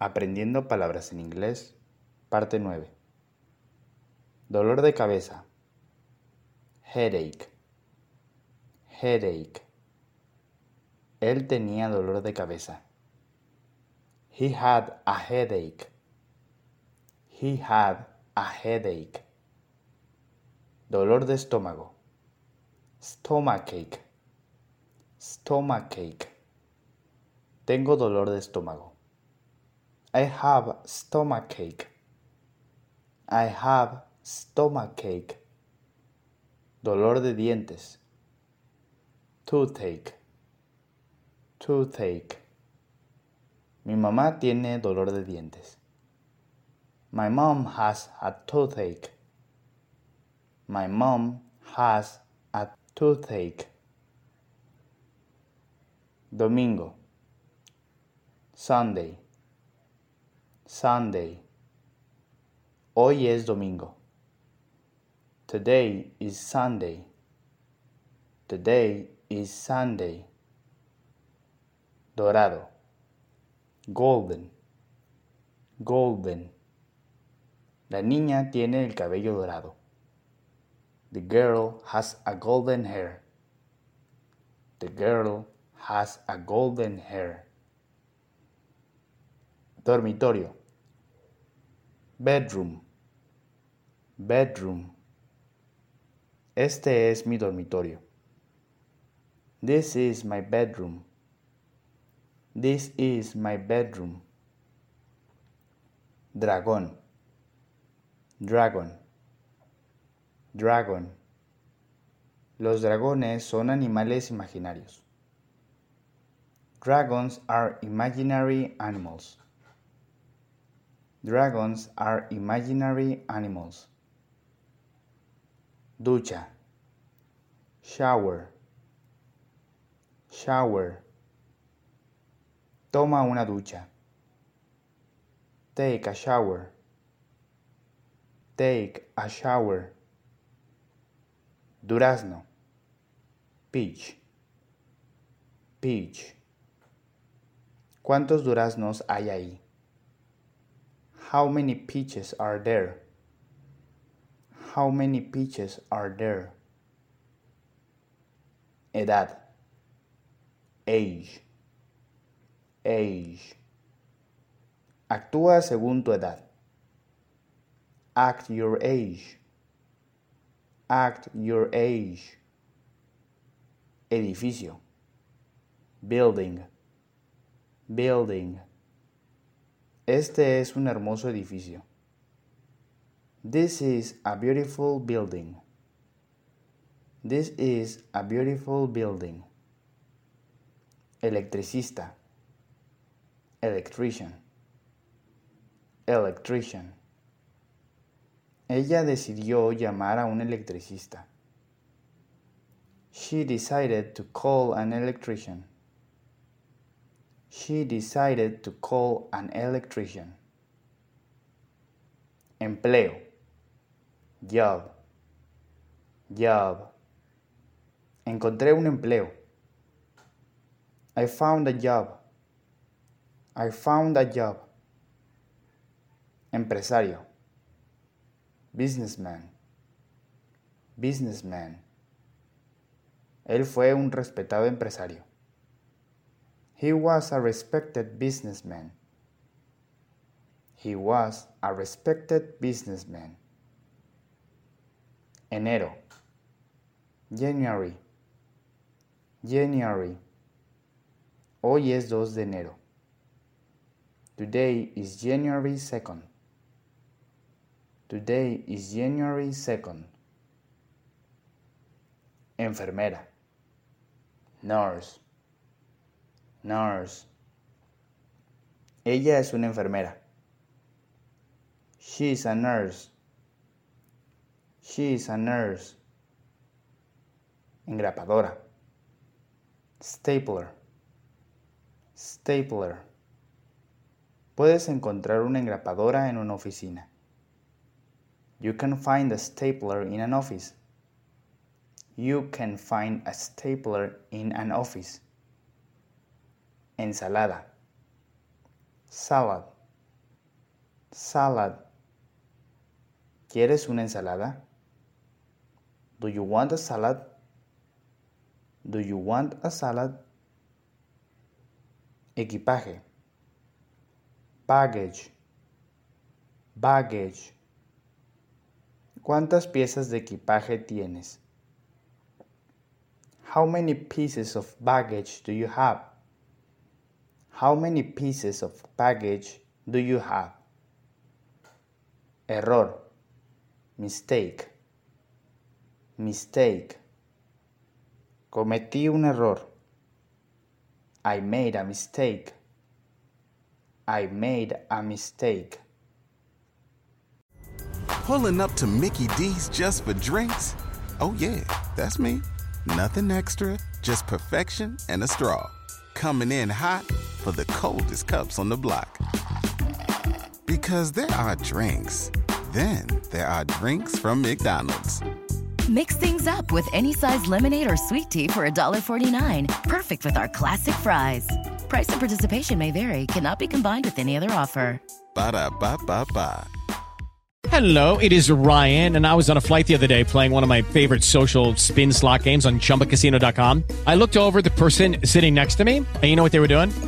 Aprendiendo palabras en inglés, parte 9. Dolor de cabeza. Headache. Headache. Él tenía dolor de cabeza. He had a headache. He had a headache. Dolor de estómago. Stomachache. Stomachache. Tengo dolor de estómago. I have stomachache. I have stomachache. Dolor de dientes. Toothache. Toothache. Mi mamá tiene dolor de dientes. My mom has a toothache. My mom has a toothache. Domingo. Sunday. Sunday. Hoy es domingo. Today is Sunday. Today is Sunday. Dorado. Golden. Golden. La niña tiene el cabello dorado. The girl has a golden hair. The girl has a golden hair. Dormitorio. Bedroom. Bedroom. Este es mi dormitorio. This is my bedroom. This is my bedroom. Dragón. Dragon. Dragon. Los dragones son animales imaginarios. Dragons are imaginary animals. Dragons are imaginary animals. Ducha. Shower. Shower. Toma una ducha. Take a shower. Take a shower. Durazno. Peach. Peach. ¿Cuántos duraznos hay ahí? How many peaches are there? How many peaches are there? Edad. Age. Age. Actúa según tu edad. Act your age. Act your age. Edificio. Building. Building. Este es un hermoso edificio. This is a beautiful building. This is a beautiful building. Electricista. Electrician. Electrician. Ella decidió llamar a un electricista. She decided to call an electrician. She decided to call an electrician. Empleo. Job. Job. Encontré un empleo. I found a job. I found a job. Empresario. Businessman. Businessman. Él fue un respetado empresario. He was a respected businessman. He was a respected businessman. Enero. January. January. Hoy es 2 de enero. Today is January 2nd. Today is January 2nd. Enfermera. Nurse. Nurse. Ella es una enfermera. She is a nurse. She is a nurse. Engrapadora. Stapler. Stapler. Puedes encontrar una engrapadora en una oficina. You can find a stapler in an office. You can find a stapler in an office. Ensalada. Salad. Salad. ¿Quieres una ensalada? Do you want a salad? Do you want a salad? Equipaje. Baggage. Baggage. ¿Cuántas piezas de equipaje tienes? How many pieces of baggage do you have? How many pieces of baggage do you have? Error. Mistake. Mistake. Cometí un error. I made a mistake. I made a mistake. Pulling up to Mickey D's just for drinks? Oh, yeah, that's me. Nothing extra, just perfection and a straw. Coming in hot for the coldest cups on the block. Because there are drinks, then there are drinks from McDonald's. Mix things up with any size lemonade or sweet tea for $1.49. Perfect with our classic fries. Price and participation may vary, cannot be combined with any other offer. Ba da ba ba ba. Hello, it is Ryan, and I was on a flight the other day playing one of my favorite social spin slot games on chumbacasino.com. I looked over at the person sitting next to me, and you know what they were doing?